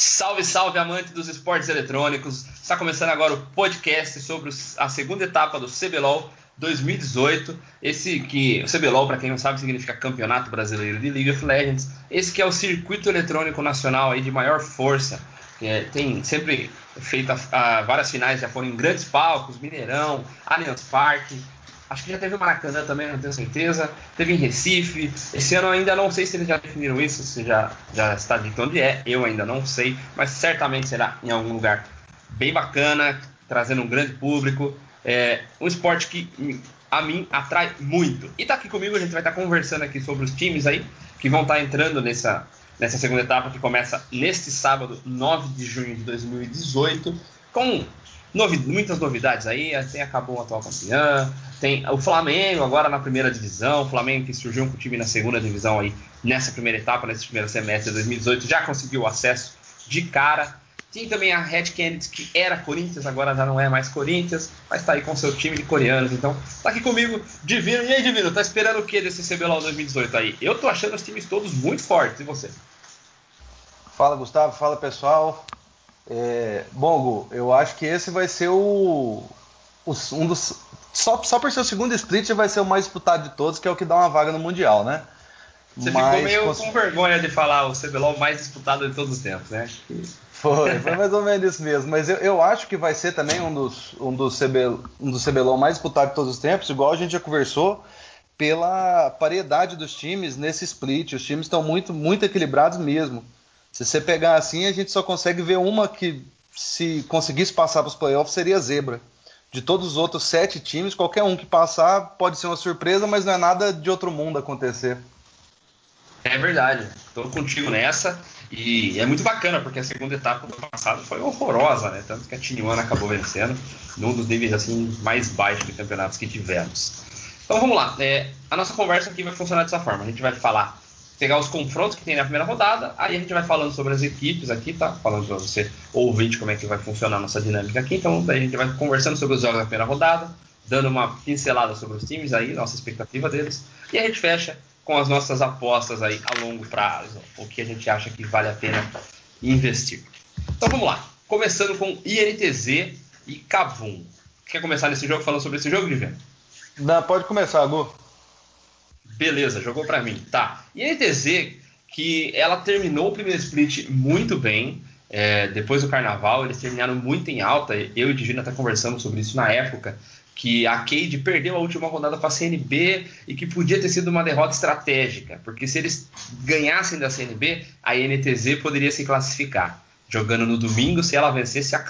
Salve, salve, amante dos esportes eletrônicos! Está começando agora o podcast sobre a segunda etapa do CBLOL 2018. Esse que o CBLOL, para quem não sabe, significa Campeonato Brasileiro de League of Legends. Esse que é o circuito eletrônico nacional aí de maior força. É, tem sempre feito a, a, várias finais, já foram em grandes palcos, Mineirão, Allianz Parque. Acho que já teve o Maracanã também, não tenho certeza. Teve em Recife. Esse ano ainda não sei se eles já definiram isso, se já, já está dito onde é. Eu ainda não sei, mas certamente será em algum lugar bem bacana, trazendo um grande público. É um esporte que a mim atrai muito. E tá aqui comigo, a gente vai estar conversando aqui sobre os times aí que vão estar entrando nessa, nessa segunda etapa que começa neste sábado, 9 de junho de 2018, com novi muitas novidades aí. Tem acabou o atual campeão, tem o Flamengo agora na primeira divisão, o Flamengo que surgiu com o time na segunda divisão aí nessa primeira etapa, nesse primeiro semestre de 2018, já conseguiu acesso de cara. Tem também a Red Kennedy, que era Corinthians, agora já não é mais Corinthians, mas tá aí com seu time de coreanos. Então, tá aqui comigo, Divino. E aí, Divino, tá esperando o que desse CBLOL 2018 aí? Eu tô achando os times todos muito fortes, e você? Fala, Gustavo. Fala, pessoal. É, bom, Gu, eu acho que esse vai ser o, o um dos só, só por ser o segundo split vai ser o mais disputado de todos, que é o que dá uma vaga no Mundial, né? Você Mas, ficou meio cons... com vergonha de falar o CBLOL mais disputado de todos os tempos, né? Foi, foi mais ou menos isso mesmo. Mas eu, eu acho que vai ser também um dos, um, dos CB, um dos CBLOL mais disputados de todos os tempos, igual a gente já conversou, pela paridade dos times nesse split. Os times estão muito, muito equilibrados mesmo. Se você pegar assim, a gente só consegue ver uma que, se conseguisse passar para os playoffs, seria zebra de todos os outros sete times, qualquer um que passar pode ser uma surpresa, mas não é nada de outro mundo acontecer. É verdade, estou contigo nessa. E é muito bacana, porque a segunda etapa do passado foi horrorosa, né? Tanto que a Tijuana acabou vencendo, num dos níveis assim mais baixos de campeonatos que tivemos. Então vamos lá. É, a nossa conversa aqui vai funcionar dessa forma. A gente vai falar pegar os confrontos que tem na primeira rodada, aí a gente vai falando sobre as equipes aqui, tá? Falando para você ouvinte como é que vai funcionar a nossa dinâmica aqui. Então, daí a gente vai conversando sobre os jogos da primeira rodada, dando uma pincelada sobre os times aí, nossa expectativa deles, e a gente fecha com as nossas apostas aí a longo prazo, o que a gente acha que vale a pena investir. Então vamos lá, começando com INTZ e Cavum. Quer começar nesse jogo falando sobre esse jogo, Viviane? Não, pode começar, Gu. Beleza, jogou para mim. Tá. E a NTZ, que ela terminou o primeiro split muito bem. É, depois do carnaval, eles terminaram muito em alta. Eu e o Divino até conversamos sobre isso na época. Que a Cade perdeu a última rodada para a CNB e que podia ter sido uma derrota estratégica, porque se eles ganhassem da CNB, a NTZ poderia se classificar. Jogando no domingo, se ela vencesse a.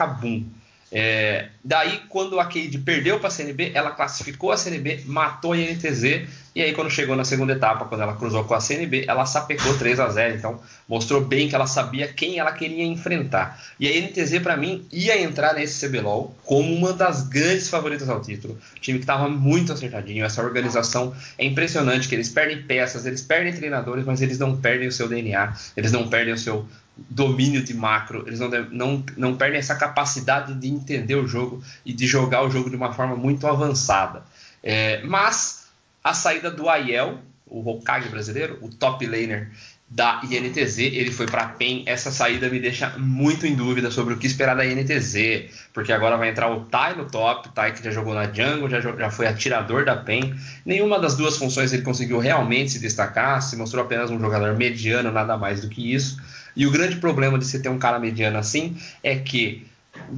É, daí, quando a Cade perdeu para a CNB, ela classificou a CNB, matou a INTZ, e aí, quando chegou na segunda etapa, quando ela cruzou com a CNB, ela sapecou 3 a 0 Então, mostrou bem que ela sabia quem ela queria enfrentar. E a INTZ, para mim, ia entrar nesse CBLOL como uma das grandes favoritas ao título. O time que estava muito acertadinho. Essa organização é impressionante, que eles perdem peças, eles perdem treinadores, mas eles não perdem o seu DNA, eles não perdem o seu domínio de macro, eles não, não, não perdem essa capacidade de entender o jogo e de jogar o jogo de uma forma muito avançada. É, mas a saída do Aiel, o Hokage brasileiro, o top laner da INTZ, ele foi para a PEN. Essa saída me deixa muito em dúvida sobre o que esperar da INTZ, porque agora vai entrar o Tai no top, o Tai que já jogou na jungle, já, já foi atirador da PEN. Nenhuma das duas funções ele conseguiu realmente se destacar, se mostrou apenas um jogador mediano, nada mais do que isso. E o grande problema de você ter um cara mediano assim é que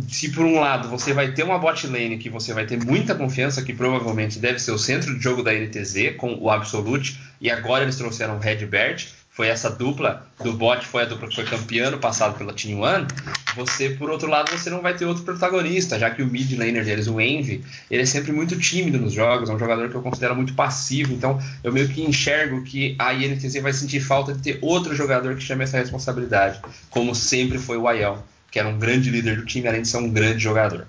se por um lado você vai ter uma bot lane que você vai ter muita confiança, que provavelmente deve ser o centro de jogo da NTZ com o Absolute, e agora eles trouxeram o Redbert, foi essa dupla do bot, foi a dupla que foi campeã no passado pela Team One, você, por outro lado, você não vai ter outro protagonista, já que o mid laner deles, o Envy, ele é sempre muito tímido nos jogos, é um jogador que eu considero muito passivo, então eu meio que enxergo que a INTZ vai sentir falta de ter outro jogador que chame essa responsabilidade, como sempre foi o Aiel, que era um grande líder do time, além de ser um grande jogador.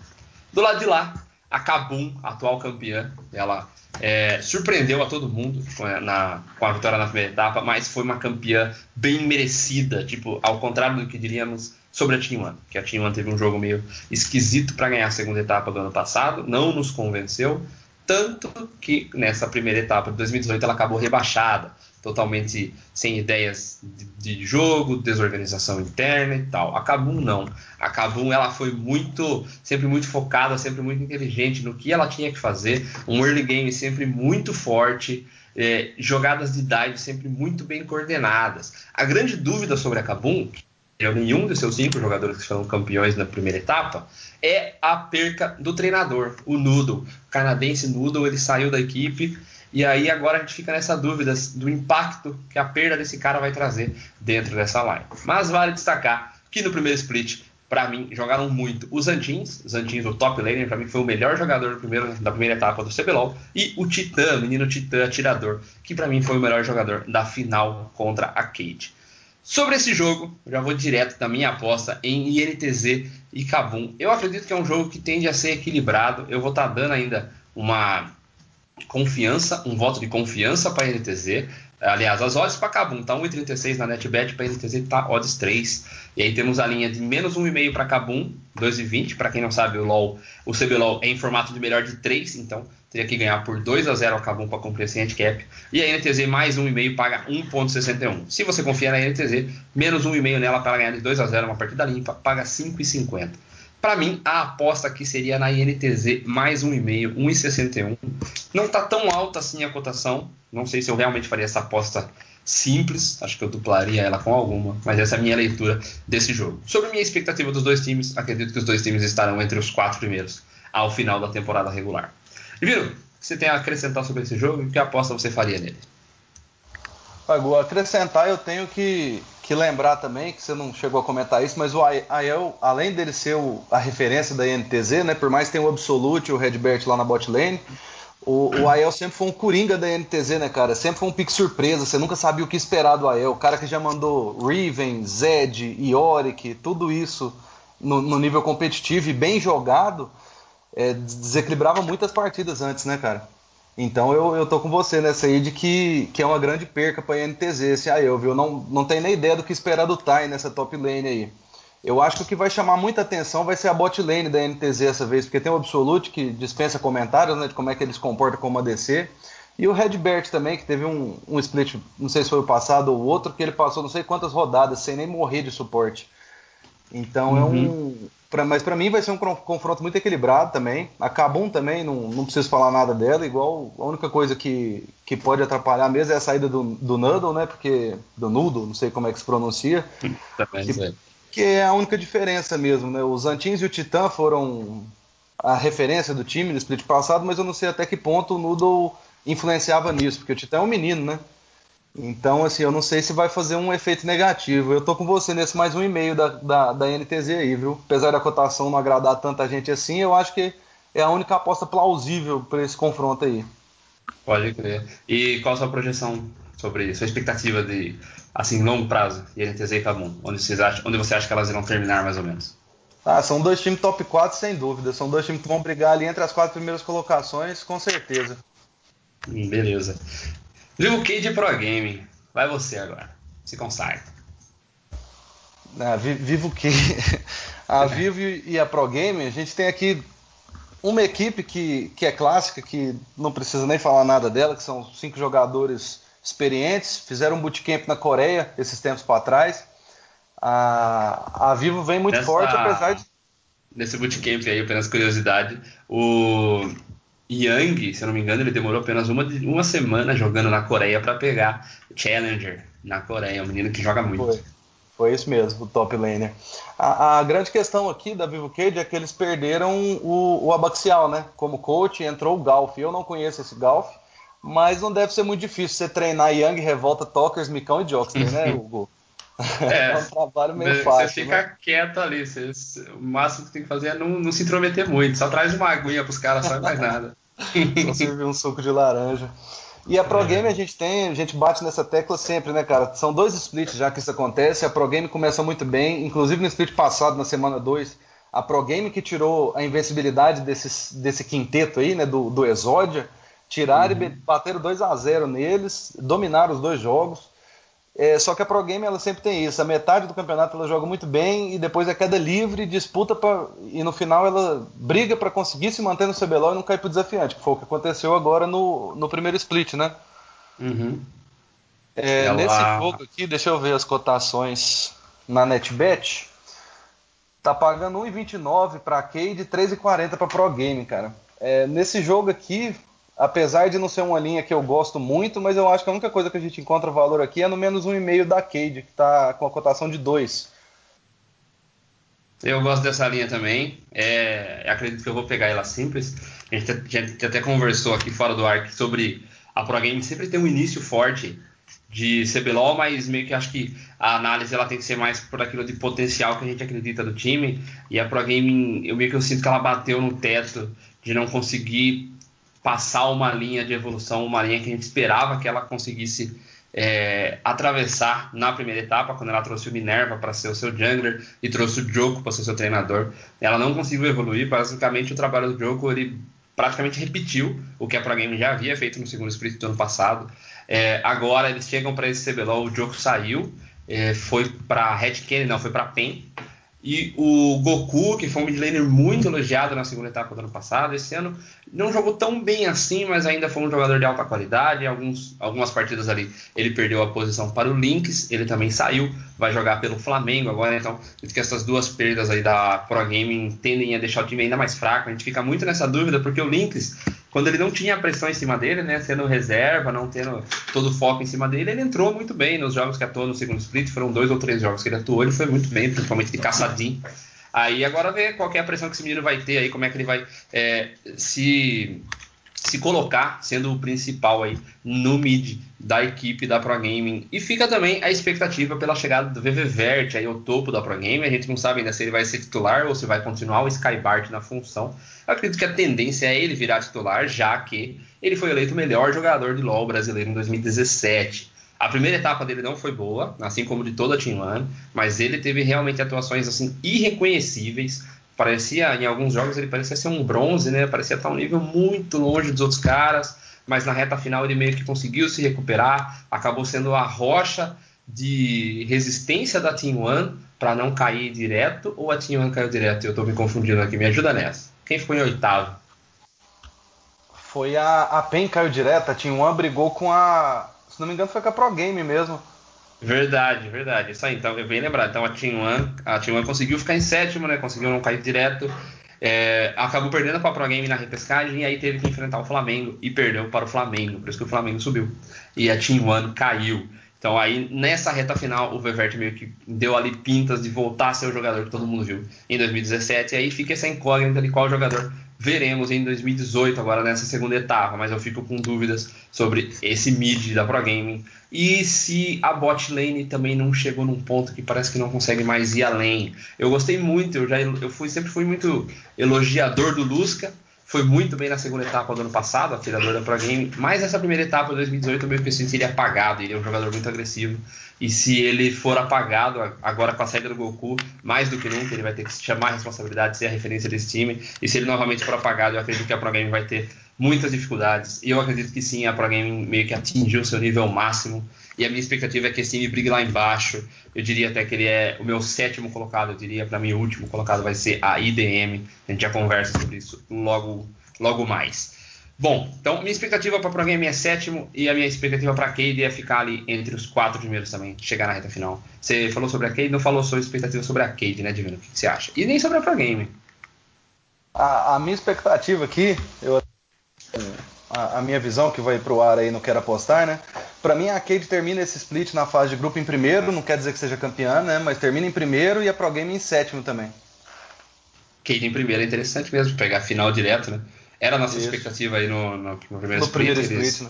Do lado de lá, a Kabum, atual campeã, ela é, surpreendeu a todo mundo com a, na, com a vitória na primeira etapa, mas foi uma campeã bem merecida, tipo, ao contrário do que diríamos sobre a Team One, que a Team One teve um jogo meio esquisito para ganhar a segunda etapa do ano passado, não nos convenceu, Tanto que nessa primeira etapa de 2018 ela acabou rebaixada, totalmente sem ideias de, de jogo, desorganização interna e tal. A Kabum não. A Kabum ela foi muito, sempre muito focada, sempre muito inteligente no que ela tinha que fazer, um early game sempre muito forte. É, jogadas de dive sempre muito bem coordenadas. A grande dúvida sobre a Kabum, nenhum dos seus cinco jogadores que foram campeões na primeira etapa, é a perca do treinador, o Noodle. O canadense Noodle, ele saiu da equipe e aí agora a gente fica nessa dúvida do impacto que a perda desse cara vai trazer dentro dessa line. Mas vale destacar que no primeiro split, para mim, jogaram muito os Antins, os Antins, o top laner, para mim foi o melhor jogador primeiro, da primeira etapa do CBLOL, e o Titã, o menino Titã atirador, que para mim foi o melhor jogador da final contra a Kate. Sobre esse jogo, já vou direto da minha aposta em INTZ e Kabum. Eu acredito que é um jogo que tende a ser equilibrado. Eu vou estar tá dando ainda uma confiança, um voto de confiança para a INTZ. Aliás, as odds para Kabum tá 1,36 na NetBet, para a NTZ tá odds 3. E aí temos a linha de menos 1,5 para Kabum, 2,20. Para quem não sabe, o LoL, o CBLOL é em formato de melhor de 3, então teria que ganhar por 2 a 0 ao Kabum para cumprir esse handicap. E a NTZ mais 1,5 paga 1,61. Se você confia na NTZ, menos 1,5 nela para ganhar de 2 a 0 uma partida limpa, paga 5,50. Para mim, a aposta aqui seria na INTZ mais 1,5, 1,61. Não está tão alta assim a cotação. Não sei se eu realmente faria essa aposta simples, acho que eu duplaria ela com alguma, mas essa é a minha leitura desse jogo. Sobre a minha expectativa dos dois times, acredito que os dois times estarão entre os quatro primeiros ao final da temporada regular. Viro, o que você tem a acrescentar sobre esse jogo e que aposta você faria nele? Agora, acrescentar, eu tenho que, que lembrar também, que você não chegou a comentar isso, mas o Aiel, além dele ser o, a referência da NTZ, né, por mais que tenha o Absolute e o Redbert lá na bot lane, o, o sempre foi um coringa da NTZ, né, cara? Sempre foi um pique surpresa, você nunca sabia o que esperar do Aiel. O cara que já mandou Riven, Zed, Yorick, tudo isso no, no nível competitivo e bem jogado é, desequilibrava muitas partidas antes, né, cara? Então eu, eu tô com você nessa aí de que, que é uma grande perca para a NTZ esse eu viu? Não, não tem nem ideia do que esperar do Tai nessa top lane aí. Eu acho que o que vai chamar muita atenção vai ser a bot lane da NTZ essa vez, porque tem o Absolute que dispensa comentários, né, de como é que ele se comporta como ADC. E o Redbert também, que teve um, um split, não sei se foi o passado ou outro, que ele passou não sei quantas rodadas sem nem morrer de suporte. Então uhum. é um. Pra, mas para mim vai ser um confronto muito equilibrado também. A Kabum também, não, não preciso falar nada dela, igual a única coisa que, que pode atrapalhar mesmo é a saída do, do Noodle, né? Porque. Do Noodle, não sei como é que se pronuncia. Também, que, que é a única diferença mesmo, né? Os Antins e o Titã foram a referência do time no split passado, mas eu não sei até que ponto o Noodle influenciava nisso, porque o Titã é um menino, né? Então, assim, eu não sei se vai fazer um efeito negativo. Eu tô com você nesse mais um e-mail da, da, da NTZ aí, viu? Apesar da cotação não agradar tanta gente assim, eu acho que é a única aposta plausível para esse confronto aí. Pode crer. E qual a sua projeção sobre isso? Sua expectativa de, assim, longo prazo, de NTZ e Cabum? Onde, vocês acham, onde você acha que elas irão terminar, mais ou menos? Ah, são dois times top 4, sem dúvida. São dois times que vão brigar ali entre as quatro primeiras colocações, com certeza. Hum, beleza. Vivo Cage Pro Game. Vai você agora. Se consagre. Ah, Vivo que a Vivo e a Pro Game, a gente tem aqui uma equipe que, que é clássica, que não precisa nem falar nada dela, que são cinco jogadores experientes, fizeram um bootcamp na Coreia esses tempos para trás. A, a Vivo vem muito Nessa, forte, apesar de. Nesse bootcamp aí, apenas curiosidade, o Yang, se eu não me engano, ele demorou apenas uma, uma semana jogando na Coreia para pegar Challenger na Coreia, um menino que joga muito. Foi, foi isso mesmo, o top laner. A, a, grande questão aqui da Vivo Cage é que eles perderam o, o Abaxial, né? Como coach, entrou o Golf. Eu não conheço esse Golf, mas não deve ser muito difícil você treinar Yang, Revolta, Talkers, Micão e Jockster, né, Hugo? É, é um trabalho meio fácil. Você fica né? quieto ali. Você, o máximo que tem que fazer é não, não se intrometer muito. Só traz uma aguinha pros caras, só mais nada. Só servir um suco de laranja. E a Pro Game a gente tem, a gente bate nessa tecla sempre, né, cara? São dois splits já que isso acontece. A Pro Game começa muito bem, inclusive no split passado, na semana 2, a Pro Game que tirou a invencibilidade desse, desse quinteto aí, né, do, do Exódia, tiraram uhum. e bateram 2 a 0 neles, dominaram os dois jogos. É, só que a Pro Game ela sempre tem isso. A metade do campeonato ela joga muito bem e depois é queda livre, disputa pra, e no final ela briga para conseguir se manter no CBLOL e não cair pro desafiante, que foi o que aconteceu agora no, no primeiro split, né? Uhum. É, ela... Nesse jogo aqui, deixa eu ver as cotações na NetBet. Tá pagando 1,29 para Cade e 3,40 para Pro Game, cara. É, nesse jogo aqui, apesar de não ser uma linha que eu gosto muito, mas eu acho que a única coisa que a gente encontra valor aqui é no menos um e meio da Cade, que está com a cotação de 2. Eu gosto dessa linha também. É, acredito que eu vou pegar ela simples. A gente, a gente até conversou aqui fora do ar sobre a Pro Game sempre tem um início forte de CBLOL, mas meio que acho que a análise ela tem que ser mais por aquilo de potencial que a gente acredita do time. E a Pro Game, eu meio que eu sinto que ela bateu no teto de não conseguir passar uma linha de evolução, uma linha que a gente esperava que ela conseguisse é, atravessar na primeira etapa, quando ela trouxe o Minerva para ser o seu jungler e trouxe o Joko para ser seu treinador. Ela não conseguiu evoluir, basicamente o trabalho do Joko ele praticamente repetiu o que a Pro Game já havia feito no segundo split do ano passado. É, agora eles chegam para esse CBLOL, o Joko saiu, é, foi para Red Canyon, não, foi para PEN, e o Goku, que foi um midlaner muito elogiado na segunda etapa do ano passado, esse ano não jogou tão bem assim, mas ainda foi um jogador de alta qualidade. Alguns, algumas partidas ali ele perdeu a posição para o Lynx, ele também saiu, vai jogar pelo Flamengo agora. Então, que essas duas perdas aí da Pro Gaming tendem a deixar o time ainda mais fraco. A gente fica muito nessa dúvida, porque o Lynx quando ele não tinha pressão em cima dele, né, sendo reserva, não tendo todo o foco em cima dele, ele entrou muito bem nos jogos que atuou no segundo split, foram dois ou três jogos que ele atuou, ele foi muito bem, principalmente de caçadinho. Aí agora ver qual é a pressão que esse menino vai ter aí, como é que ele vai é, se se colocar sendo o principal aí no mid da equipe da Pro Gaming. E fica também a expectativa pela chegada do VVVert aí ao topo da Pro Gaming. A gente não sabe ainda se ele vai ser titular ou se vai continuar o Skybart na função. Eu acredito que a tendência é ele virar titular, já que ele foi eleito o melhor jogador de LoL brasileiro em 2017. A primeira etapa dele não foi boa, assim como de toda a Team One, mas ele teve realmente atuações assim irreconhecíveis parecia, em alguns jogos, ele parecia ser um bronze, né? Parecia estar um nível muito longe dos outros caras, mas na reta final ele meio que conseguiu se recuperar, acabou sendo a rocha de resistência da Team One para não cair direto, ou a Team One caiu direto? Eu estou me confundindo aqui, me ajuda nessa. Quem ficou em oitavo? Foi a, a PEN caiu direto, a Team One brigou com a. Se não me engano, foi com a Pro Game mesmo. Verdade, verdade. Isso aí, então, eu bem lembrado. Então a Team One, a Team One conseguiu ficar em sétimo, né? Conseguiu não cair direto. É, acabou perdendo para a Pro Game na repescagem e aí teve que enfrentar o Flamengo e perdeu para o Flamengo, por isso que o Flamengo subiu. E a Team One caiu. Então aí nessa reta final o Vevert meio que deu ali pintas de voltar a ser o jogador que todo mundo viu em 2017 e aí fica essa incógnita de qual jogador veremos em 2018, agora nessa segunda etapa, mas eu fico com dúvidas sobre esse mid da Pro Gaming e se a bot lane também não chegou num ponto que parece que não consegue mais ir além. Eu gostei muito, eu já eu fui sempre fui muito elogiador do Lusca, foi muito bem na segunda etapa do ano passado, atirador da Pro Game, mas essa primeira etapa de 2018 eu meio que senti ele apagado, ele é um jogador muito agressivo e se ele for apagado agora com a saída do Goku, mais do que nunca, ele vai ter que chamar a responsabilidade, ser a referência desse time. E se ele novamente for apagado, eu acredito que a Pro Game vai ter muitas dificuldades. E eu acredito que sim, a Pro Game meio que atingiu seu nível máximo. E a minha expectativa é que esse time brigue lá embaixo. Eu diria até que ele é o meu sétimo colocado. Eu diria para mim o último colocado vai ser a IDM. A gente já conversa sobre isso logo, logo mais. Bom, então minha expectativa para o programa é sétimo e a minha expectativa para a Cade é ficar ali entre os quatro primeiros também, chegar na reta final. Você falou sobre a Cade, não falou sua expectativa sobre a Cade, né, Divino? O que você acha? E nem sobre a Pro Game. A, a minha expectativa aqui, eu, a, a, minha visão que vai pro ar aí, não quero apostar, né? Para mim a Cade termina esse split na fase de grupo em primeiro, não quer dizer que seja campeã, né? Mas termina em primeiro e a Pro Game em sétimo também. Cade em primeiro é interessante mesmo, pegar a final direto, né? Era a nossa Isso. expectativa aí no, no, no primeiro no split. Primeiro split né?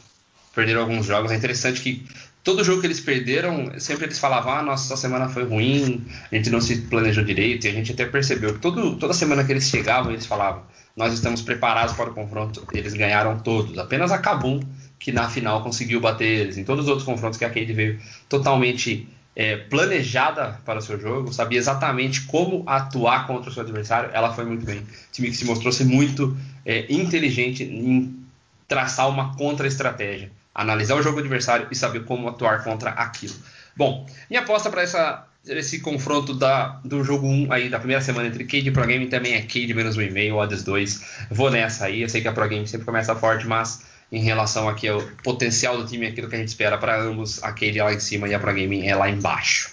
Perderam alguns jogos. É interessante que todo jogo que eles perderam, sempre eles falavam: ah, nossa semana foi ruim, a gente não se planejou direito. E a gente até percebeu que todo, toda semana que eles chegavam, eles falavam: nós estamos preparados para o confronto. Eles ganharam todos. Apenas a que na final conseguiu bater eles. Em todos os outros confrontos que a Cade veio totalmente é, planejada para o seu jogo, sabia exatamente como atuar contra o seu adversário, ela foi muito bem. O time que se mostrou ser muito é, inteligente em traçar uma contra-estratégia, analisar o jogo adversário e saber como atuar contra aquilo. Bom, minha aposta para essa esse confronto da, do jogo 1 aí da primeira semana entre Cade e Pro Game também é Cade menos 1,5, odds 2. Vou nessa aí. Eu sei que a Pro Game sempre começa forte, mas em relação aqui ao potencial do time, aquilo que a gente espera para ambos, a Cade é lá em cima e a Pro Game é lá embaixo.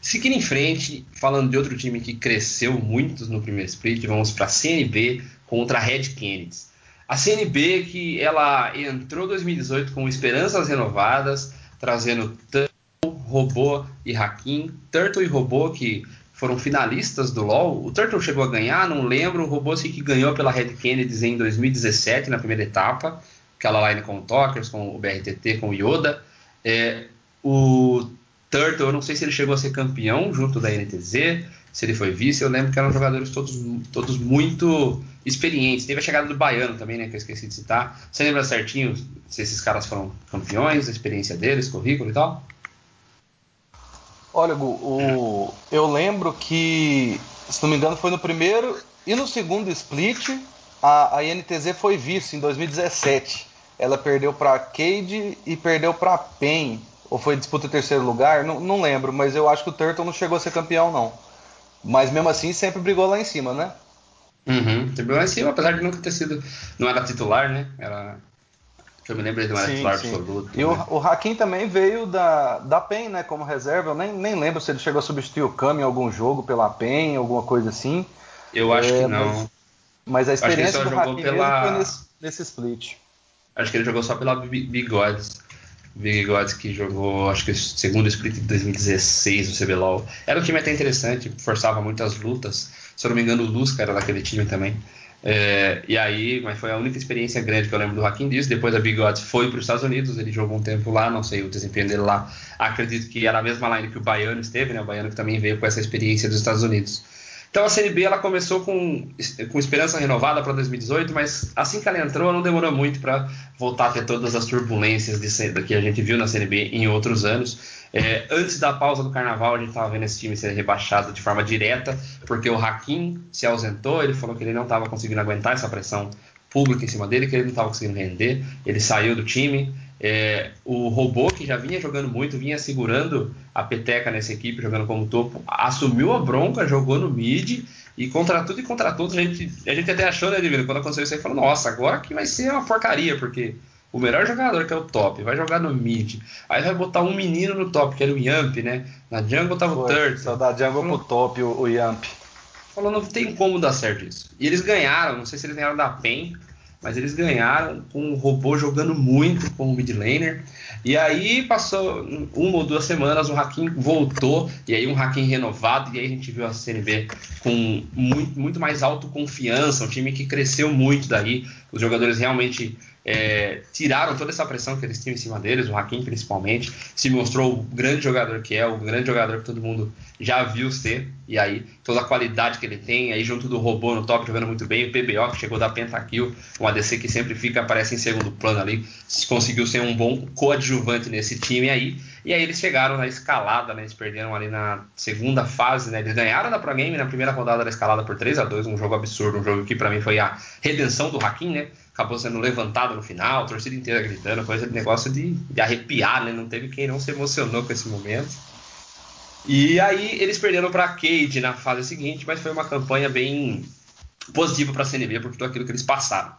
Seguindo em frente, falando de outro time que cresceu muito no primeiro split, vamos para a CNB contra a Red Kennedy. A CNB que ela entrou 2018 com esperanças renovadas, trazendo Robô e Hakim, Turtle e Robô que foram finalistas do LoL. O Turtle chegou a ganhar, não lembro. O Robô sim que ganhou pela Red Kennedy em 2017 na primeira etapa, aquela line com o Talkers, com o BRTT, com o Yoda. É, o Turtle, eu não sei se ele chegou a ser campeão junto da NTZ, se ele foi vice. Eu lembro que eram jogadores todos, todos muito experientes. Teve a chegada do Baiano também, né, que eu esqueci de citar. Você lembra certinho se esses caras foram campeões, a experiência deles, currículo e tal? Olha, Gu, o, eu lembro que, se não me engano, foi no primeiro e no segundo split, a, a INTZ foi vice em 2017. Ela perdeu para Cade e perdeu para Pen. Ou foi disputa em terceiro lugar? Não, não lembro, mas eu acho que o Turtle não chegou a ser campeão, não. Mas mesmo assim sempre brigou lá em cima, né? Uhum, brigou lá em cima, apesar de nunca ter sido. Não era titular, né? Era eu me lembro de uma titular absoluto. E né? o, o Hakim também veio da, da PEN, né, como reserva. Eu nem, nem lembro se ele chegou a substituir o Kami em algum jogo pela PEN, alguma coisa assim. Eu acho é, que não. Mas, mas a experiência do Hakim pela... foi nesse, nesse split. Acho que ele jogou só pela Bigodes. Que jogou, acho que o segundo split de 2016 no CBLOL. Era um time até interessante, forçava muitas lutas. Se eu não me engano, o Lusca era daquele time também. É, e aí, mas foi a única experiência grande que eu lembro do Hakim disso. Depois a Big foi para os Estados Unidos, ele jogou um tempo lá, não sei o desempenho dele lá. Acredito que era a mesma line que o Baiano esteve, né? O Baiano que também veio com essa experiência dos Estados Unidos. Então a CNB ela começou com, com esperança renovada para 2018, mas assim que ela entrou, não demorou muito para voltar a ter todas as turbulências de, que a gente viu na CNB em outros anos. É, antes da pausa do carnaval, a gente estava vendo esse time ser rebaixado de forma direta, porque o Hakim se ausentou, ele falou que ele não estava conseguindo aguentar essa pressão pública em cima dele, que ele não estava conseguindo render, ele saiu do time. É, o robô, que já vinha jogando muito, vinha segurando a peteca nessa equipe, jogando como topo, assumiu a bronca, jogou no mid, e contra tudo e contra todos, a gente, a gente até achou, né, Divino, quando aconteceu isso aí, falou, nossa, agora que vai ser uma porcaria, porque o melhor jogador, que é o top, vai jogar no mid. Aí vai botar um menino no top, que era o Yamp, né? Na jungle tava Foi, o Turtle. Só da jungle Falou, pro top, o, o Yamp. Falou, não tem como dar certo isso. E eles ganharam, não sei se eles ganharam da PEN, mas eles ganharam com o robô jogando muito com o mid laner. E aí passou uma ou duas semanas, o Hakim voltou, e aí um Hakim renovado, e aí a gente viu a CNB com muito, muito mais autoconfiança, um time que cresceu muito daí, os jogadores realmente é, tiraram toda essa pressão que eles tinham em cima deles, o Hakim principalmente, se mostrou o grande jogador que é, o grande jogador que todo mundo já viu ser, e aí toda a qualidade que ele tem, aí junto do robô no top jogando muito bem, o PBO que chegou da Pentakill, um ADC que sempre fica, aparece em segundo plano ali, conseguiu ser um bom coadjuvante nesse time aí, e aí eles chegaram na escalada, né, eles perderam ali na segunda fase, né, eles ganharam da Pro Game na primeira rodada da escalada por 3 a 2 um jogo absurdo, um jogo que para mim foi a redenção do Hakim, né, acabou sendo levantado no final, a torcida inteira gritando, coisa de negócio de, de arrepiar, né? Não teve quem não se emocionou com esse momento. E aí eles perderam para a Cade na fase seguinte, mas foi uma campanha bem positiva para a CNB por tudo aquilo que eles passaram.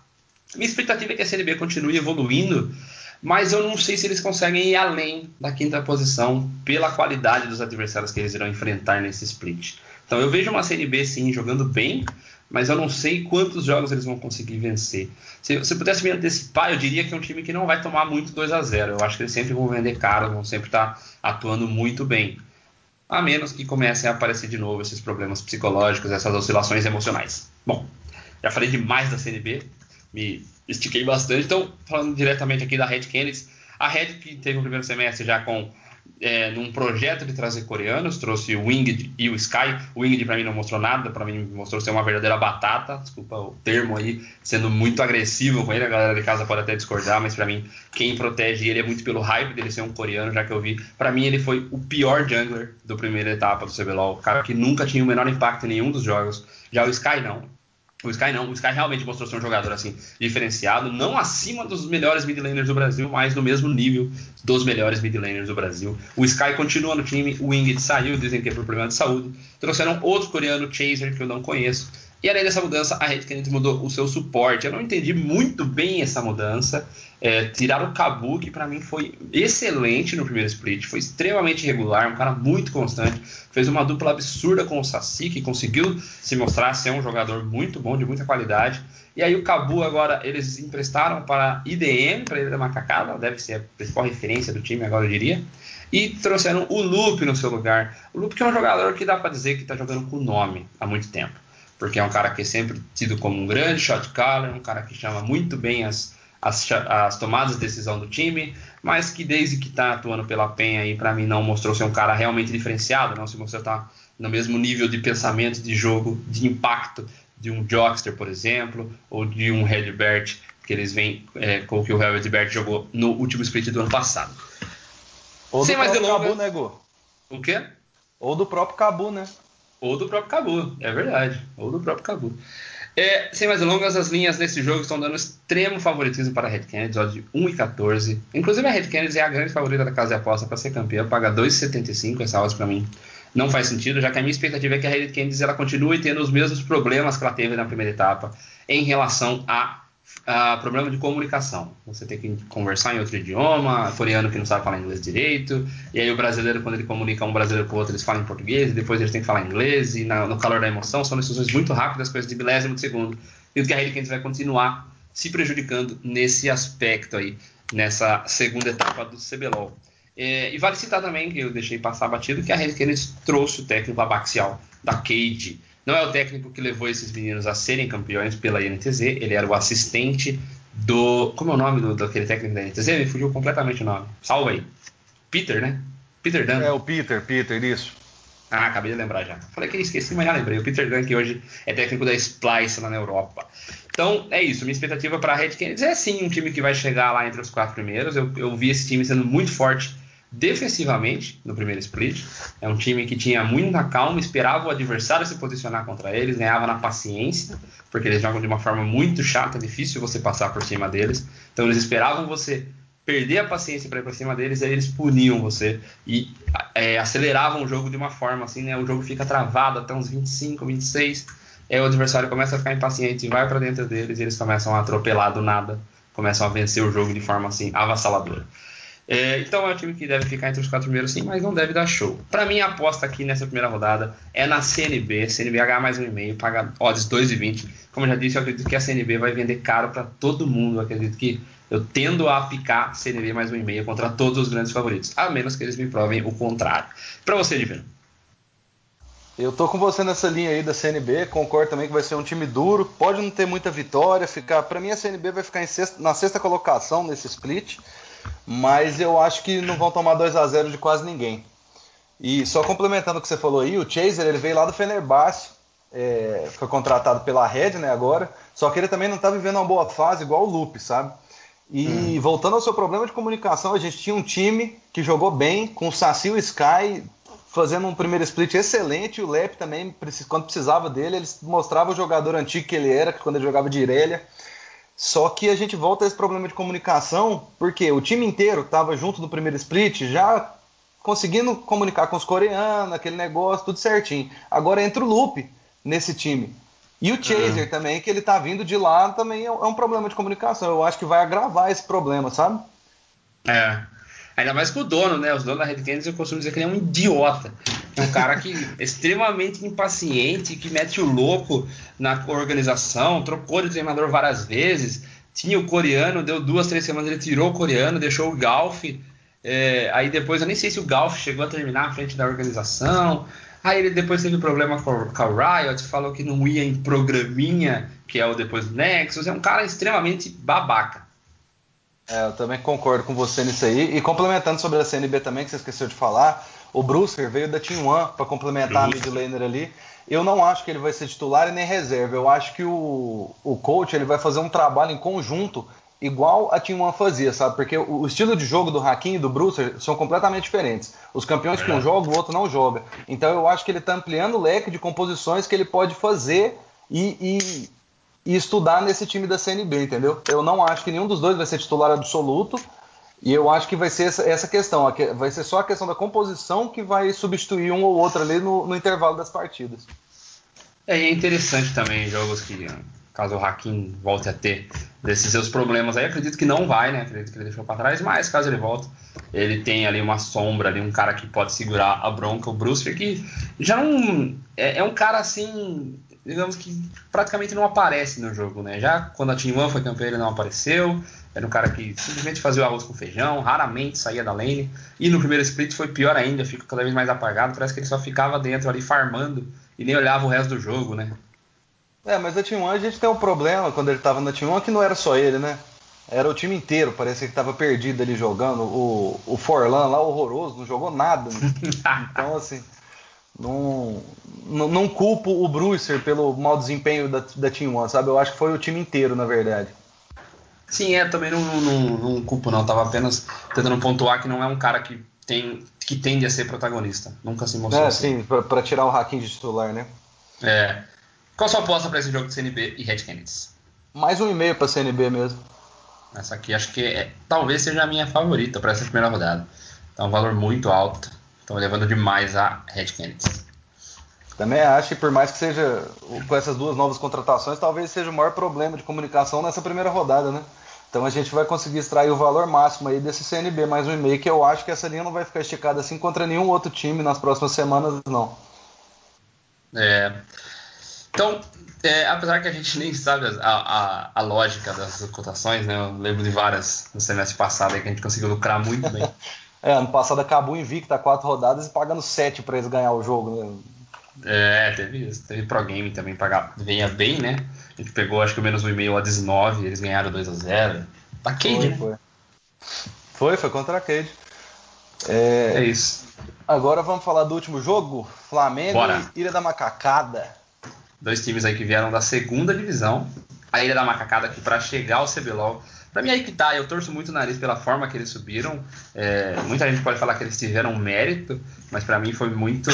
Minha expectativa é que a CNB continue evoluindo, mas eu não sei se eles conseguem ir além da quinta posição pela qualidade dos adversários que eles irão enfrentar nesse split. Então eu vejo uma CNB sim jogando bem, mas eu não sei quantos jogos eles vão conseguir vencer. Se você pudesse me antecipar, eu diria que é um time que não vai tomar muito 2 a 0 Eu acho que eles sempre vão vender caro, vão sempre estar atuando muito bem. A menos que comecem a aparecer de novo esses problemas psicológicos, essas oscilações emocionais. Bom, já falei demais da CNB, me estiquei bastante. Então, falando diretamente aqui da Red Kennedy, a Red que teve o primeiro semestre já com é, num projeto de trazer coreanos, trouxe o Winged e o Sky. O Winged para mim não mostrou nada, para mim mostrou ser uma verdadeira batata, desculpa o termo aí, sendo muito agressivo com ele. A galera de casa pode até discordar, mas para mim quem protege ele é muito pelo hype dele ser um coreano, já que eu vi. Para mim ele foi o pior jungler do primeira etapa do CBLOL, cara que nunca tinha o menor impacto em nenhum dos jogos. Já o Sky não. O Sky não, o Sky realmente mostrou ser um jogador assim diferenciado, não acima dos melhores mid laners do Brasil, mas no mesmo nível dos melhores mid laners do Brasil. O Sky continua no time, o Winged saiu, dizem que é por problema de saúde. Trouxeram outro coreano, Chaser, que eu não conheço. E além dessa mudança, a Red Canids mudou o seu suporte. Eu não entendi muito bem essa mudança. É, tiraram o Cabu, que para mim foi excelente no primeiro split, foi extremamente regular, um cara muito constante, fez uma dupla absurda com o Saci, que conseguiu se mostrar ser um jogador muito bom, de muita qualidade. E aí o Cabu agora eles emprestaram para IDM, para ele dar uma cacada, deve ser a principal referência do time agora eu diria. E trouxeram o Lupe no seu lugar. O Lupe que é um jogador que dá para dizer que está jogando com nome há muito tempo porque é um cara que é sempre tido como um grande shot caller, um cara que chama muito bem as, as, as tomadas de decisão do time, mas que desde que está atuando pela Penha aí, para mim não mostrou ser um cara realmente diferenciado, não se mostrou estar tá no mesmo nível de pensamento, de jogo, de impacto de um Jockster, por exemplo, ou de um Redbert, que eles vêm é, com o que o Redbert jogou no último split do ano passado. Ou Sem do mais delongas. Cabu, né, Gu? O quê? Ou do próprio Cabu, né? Ou do próprio Cabu, é verdade. Ou do próprio Cabu. É, sem mais delongas, as linhas desse jogo estão dando extremo favoritismo para a Red Kennedy, de 1 e 14. Inclusive a Red Kennedy é a grande favorita da casa de aposta para ser campeã, paga 2,75. Essa odds para mim não faz sentido, já que a minha expectativa é que a Red Kennedy ela continue tendo os mesmos problemas que ela teve na primeira etapa em relação a uh, problema de comunicação. Você tem que conversar em outro idioma, coreano que não sabe falar inglês direito, e aí o brasileiro, quando ele comunica um brasileiro com o outro, eles falam em português, e depois eles têm que falar inglês, e na, no calor da emoção são decisões muito rápidas, coisas de milésimo de segundo. E o que a Harry vai continuar se prejudicando nesse aspecto aí, nessa segunda etapa do CBLOL. É, e vale citar também, que eu deixei passar batido, que a Harry trouxe o técnico abaxial da Cade, não é o técnico que levou esses meninos a serem campeões pela INTZ, ele era o assistente do. Como é o nome do, daquele técnico da INTZ? Me fugiu completamente o nome. Salva aí. Peter, né? Peter Dunn. É o Peter, Peter, isso. Ah, acabei de lembrar já. Falei que esqueci, mas já lembrei. O Peter Dunn, que hoje é técnico da Splice lá na Europa. Então, é isso. Minha expectativa para a Red Canids é sim um time que vai chegar lá entre os quatro primeiros. Eu, eu vi esse time sendo muito forte defensivamente no primeiro split. É um time que tinha muita calma, esperava o adversário se posicionar contra eles, ganhava na paciência, porque eles jogam de uma forma muito chata, difícil você passar por cima deles. Então eles esperavam você perder a paciência para ir para cima deles, aí eles puniam você e é, aceleravam o jogo de uma forma assim, né? O jogo fica travado até uns 25, 26. Aí o adversário começa a ficar impaciente, vai para dentro deles e eles começam a atropelar do nada, começam a vencer o jogo de forma assim avassaladora. É, então é um time que deve ficar entre os quatro primeiros sim, mas não deve dar show. Para mim, a aposta aqui nessa primeira rodada é na CNB. CNB H mais um e-mail, paga odds 2,20. Como eu já disse, eu acredito que a CNB vai vender caro para todo mundo. Eu acredito que eu tendo a picar CNB mais um e-mail contra todos os grandes favoritos, a menos que eles me provem o contrário. Para você, Divino. Eu tô com você nessa linha aí da CNB, concordo também que vai ser um time duro, pode não ter muita vitória, ficar, para mim a CNB vai ficar sexta, na sexta colocação nesse split mas eu acho que não vão tomar 2 a 0 de quase ninguém. E só complementando o que você falou aí, o Chaser ele veio lá do Fenerbahçe, é, foi contratado pela Red, né, agora, só que ele também não está vivendo uma boa fase igual o Lupe, sabe? E hum. voltando ao seu problema de comunicação, a gente tinha um time que jogou bem, com o Saci e o Sky fazendo um primeiro split excelente, e o Lep também, quando precisava dele, ele mostrava o jogador antigo que ele era, quando ele jogava de Irelia. Só que a gente volta a esse problema de comunicação, porque o time inteiro estava junto no primeiro split, já conseguindo comunicar com os coreanos, aquele negócio, tudo certinho. Agora entra o Loop nesse time. E o Chaser uhum. também, que ele tá vindo de lá, também é, é um problema de comunicação. Eu acho que vai agravar esse problema, sabe? É. Ainda mais com o dono, né? Os donos da Red Kennedy eu costumo dizer que ele é um idiota. É um cara que é extremamente impaciente, que mete o louco na organização, trocou de treinador várias vezes. Tinha o coreano, deu duas, três semanas, ele tirou o coreano, deixou o Golf. É, aí depois eu nem sei se o Golf chegou a terminar à frente da organização. Aí ele depois teve problema com, com a Riot, falou que não ia em programinha, que é o depois do Nexus. É um cara extremamente babaca. É, eu também concordo com você nisso aí. E complementando sobre a CNB também, que você esqueceu de falar, o Brewster veio da Team One para complementar Bruce. a mid laner ali. Eu não acho que ele vai ser titular e nem reserva. Eu acho que o, o coach ele vai fazer um trabalho em conjunto igual a Team One fazia, sabe? Porque o, estilo de jogo do Hakim e do Brewster são completamente diferentes. Os campeões que um joga, o outro não joga. Então eu acho que ele está ampliando o leque de composições que ele pode fazer e, e e estudar nesse time da CNB, entendeu? Eu não acho que nenhum dos dois vai ser titular absoluto. E eu acho que vai ser essa, essa questão, vai ser só a questão da composição que vai substituir um ou outro ali no, no intervalo das partidas. É, é interessante também jogos que, caso o Hakim volte a ter desses seus problemas aí, acredito que não vai, né? Acredito que ele deixou para trás, mas caso ele volte, ele tem ali uma sombra ali, um cara que pode segurar a bronca, o Brewster, que já não. É, é um cara assim, digamos que praticamente não aparece no jogo, né? Já quando a Team One foi campeão, ele não apareceu. Era um cara que simplesmente fazia o arroz com feijão, raramente saía da lane. E no primeiro split foi pior ainda, fica cada vez mais apagado. Parece que ele só ficava dentro ali farmando e nem olhava o resto do jogo, né? É, mas a Team One a gente tem um problema quando ele tava na Team One que não era só ele, né? Era o time inteiro, parecia que tava perdido ali jogando. O, o Forlan lá, horroroso, não jogou nada. Né? Então, assim, não, não, não, culpo o Brucer pelo mau desempenho da, da Team One, sabe? Eu acho que foi o time inteiro, na verdade. Sim, é, também não, não, não culpo não, tava apenas tentando pontuar que não é um cara que tem que tende a ser protagonista, nunca se mostrou é, assim. sim, pra, pra tirar o hacking de titular, né? É. Qual a sua aposta para esse jogo de CNB e Red Canids? Mais um e meio para CNB mesmo. Essa aqui acho que é, talvez seja a minha favorita para essa primeira rodada. Tá um valor muito alto. Estão levando demais a Red Canids. Também acho que por mais que seja com essas duas novas contratações, talvez seja o maior problema de comunicação nessa primeira rodada, né? Então a gente vai conseguir extrair o valor máximo aí desse CNB mais um e-mail, que eu acho que essa linha não vai ficar esticada assim contra nenhum outro time nas próximas semanas, não. É. Então, é, apesar que a gente nem sabe a, a, a, lógica das cotações, né? Eu lembro de várias no semestre passado aí que a gente conseguiu lucrar muito bem. é, ano passado acabou invicta quatro rodadas e pagando sete para eles ganhar o jogo, né? É, teve isso. Teve Pro Game também, pagar, venha bem, né? A gente pegou acho que o menos um e-mail a 19, eles ganharam 2 a 0 Tá Cade, foi, né? Foi. foi, foi contra a Cade. É... é, isso. Agora vamos falar do último jogo: Flamengo Bora. e Ilha da Macacada. Dois times aí que vieram da segunda divisão. A Ilha da Macacada aqui para chegar ao CBLOL. Pra mim aí que tá, eu torço muito o nariz pela forma que eles subiram. É, muita gente pode falar que eles tiveram mérito, mas para mim foi muito